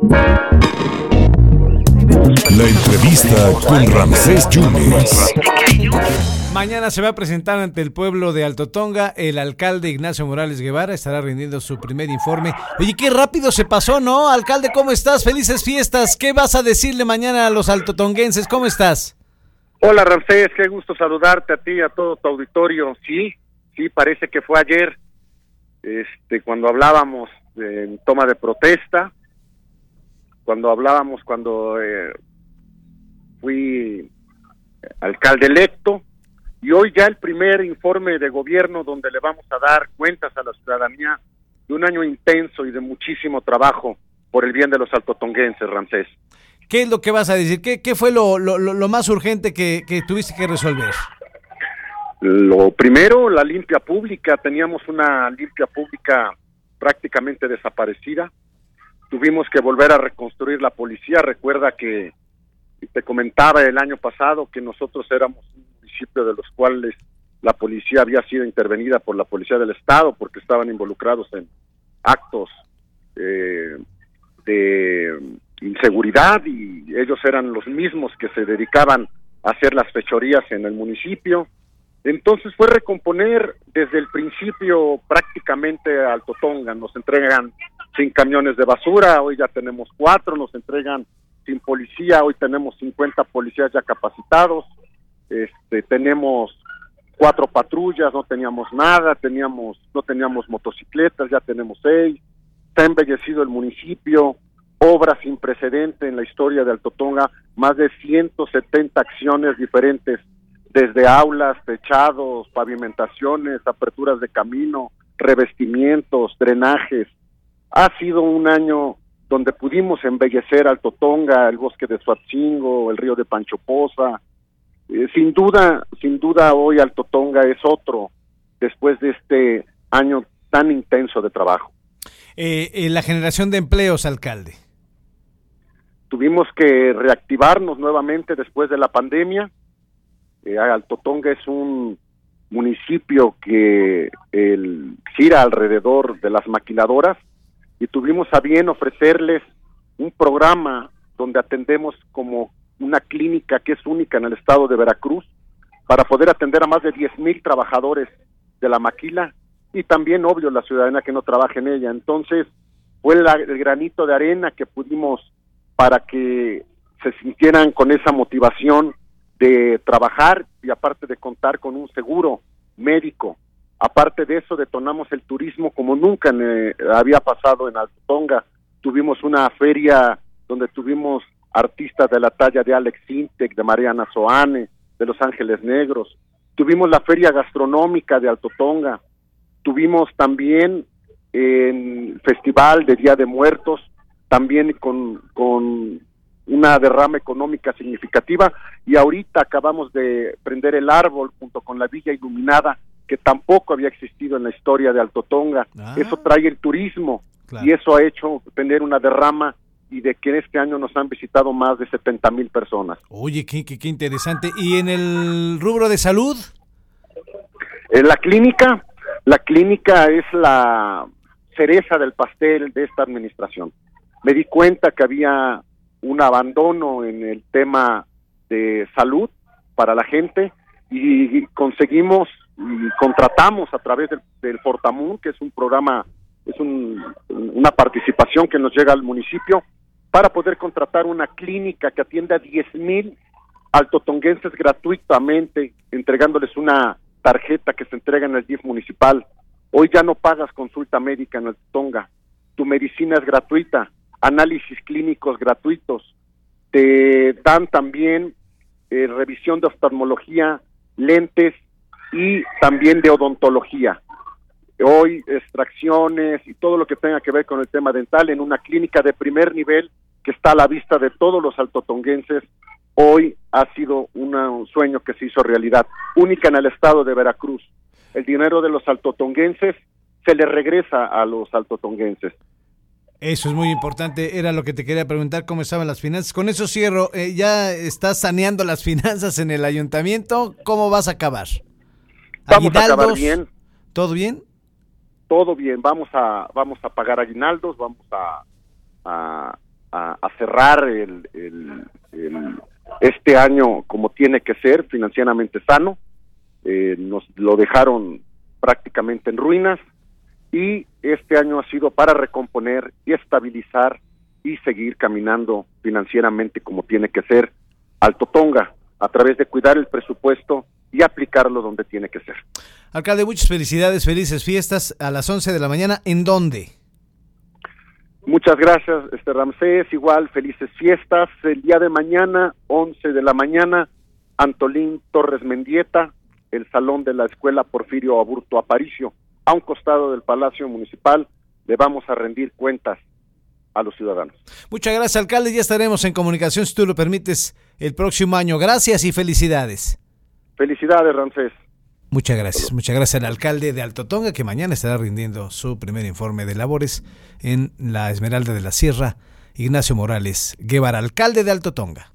La entrevista con Ramsés Yunes. Mañana se va a presentar ante el pueblo de Alto Tonga el alcalde Ignacio Morales Guevara, estará rindiendo su primer informe. Oye, qué rápido se pasó, ¿no? Alcalde, ¿cómo estás? Felices fiestas. ¿Qué vas a decirle mañana a los altotonguenses? ¿Cómo estás? Hola Ramsés, qué gusto saludarte a ti y a todo tu auditorio. Sí, sí, parece que fue ayer, este, cuando hablábamos en toma de protesta, cuando hablábamos cuando eh, fui alcalde electo y hoy ya el primer informe de gobierno donde le vamos a dar cuentas a la ciudadanía de un año intenso y de muchísimo trabajo por el bien de los altotonguenses, Ramsés. ¿Qué es lo que vas a decir? ¿Qué, qué fue lo, lo, lo, más urgente que, que tuviste que resolver? Lo primero, la limpia pública. Teníamos una limpia pública prácticamente desaparecida. Tuvimos que volver a reconstruir la policía. Recuerda que te comentaba el año pasado que nosotros éramos un municipio de los cuales la policía había sido intervenida por la policía del Estado porque estaban involucrados en actos eh, de inseguridad y ellos eran los mismos que se dedicaban a hacer las fechorías en el municipio. Entonces fue recomponer desde el principio prácticamente Alto Tonga. Nos entregan sin camiones de basura, hoy ya tenemos cuatro, nos entregan sin policía, hoy tenemos 50 policías ya capacitados, este, tenemos cuatro patrullas, no teníamos nada, teníamos, no teníamos motocicletas, ya tenemos seis, está embellecido el municipio, obra sin precedente en la historia de Alto Tonga, más de 170 acciones diferentes, desde aulas, techados, pavimentaciones, aperturas de camino, revestimientos, drenajes. Ha sido un año donde pudimos embellecer Alto Tonga, el bosque de Suatzingo, el río de Panchopoza. Eh, sin duda, sin duda hoy Alto Tonga es otro después de este año tan intenso de trabajo. Eh, eh, la generación de empleos, alcalde tuvimos que reactivarnos nuevamente después de la pandemia. Eh, Alto Tonga es un municipio que el, gira alrededor de las maquiladoras y tuvimos a bien ofrecerles un programa donde atendemos como una clínica que es única en el estado de Veracruz para poder atender a más de 10 mil trabajadores de la maquila y también, obvio, la ciudadanía que no trabaja en ella. Entonces, fue el granito de arena que pudimos para que se sintieran con esa motivación de trabajar y aparte de contar con un seguro médico. Aparte de eso, detonamos el turismo como nunca había pasado en Altonga. Tuvimos una feria donde tuvimos artistas de la talla de Alex Intec, de Mariana Soane, de Los Ángeles Negros. Tuvimos la feria gastronómica de Alto Tonga. Tuvimos también el festival de Día de Muertos también con, con una derrama económica significativa y ahorita acabamos de prender el árbol junto con la villa iluminada que tampoco había existido en la historia de Alto Tonga. Ah. Eso trae el turismo y eso ha hecho tener una derrama y de que este año nos han visitado más de 70 mil personas. Oye, qué, qué, qué interesante. ¿Y en el rubro de salud? En la clínica, la clínica es la cereza del pastel de esta administración me di cuenta que había un abandono en el tema de salud para la gente y conseguimos y contratamos a través del, del Fortamun, que es un programa, es un, una participación que nos llega al municipio, para poder contratar una clínica que atienda a 10 mil altotonguenses gratuitamente, entregándoles una tarjeta que se entrega en el DIF municipal. Hoy ya no pagas consulta médica en el Tonga, tu medicina es gratuita, análisis clínicos gratuitos, te dan también eh, revisión de oftalmología, lentes y también de odontología. Hoy extracciones y todo lo que tenga que ver con el tema dental en una clínica de primer nivel que está a la vista de todos los altotonguenses. Hoy ha sido un sueño que se hizo realidad, única en el estado de Veracruz. El dinero de los altotonguenses se le regresa a los altotonguenses. Eso es muy importante. Era lo que te quería preguntar, cómo estaban las finanzas. Con eso cierro. Eh, ¿Ya estás saneando las finanzas en el ayuntamiento? ¿Cómo vas a acabar? Vamos a acabar bien. ¿Todo bien? Todo bien. Vamos a, vamos a pagar aguinaldos, vamos a, a, cerrar el, este año como tiene que ser, financieramente sano. Eh, nos lo dejaron prácticamente en ruinas y este año ha sido para recomponer y estabilizar y seguir caminando financieramente como tiene que ser Alto Tonga a través de cuidar el presupuesto donde tiene que ser. Alcalde, muchas felicidades, felices fiestas a las 11 de la mañana. ¿En dónde? Muchas gracias, este Ramsés. Igual, felices fiestas. El día de mañana, 11 de la mañana, Antolín Torres Mendieta, el salón de la Escuela Porfirio Aburto Aparicio, a un costado del Palacio Municipal. Le vamos a rendir cuentas a los ciudadanos. Muchas gracias, alcalde. Ya estaremos en comunicación, si tú lo permites, el próximo año. Gracias y felicidades. Felicidades, Ramsés. Muchas gracias. Muchas gracias al alcalde de Alto Tonga, que mañana estará rindiendo su primer informe de labores en la Esmeralda de la Sierra, Ignacio Morales Guevara, alcalde de Alto Tonga.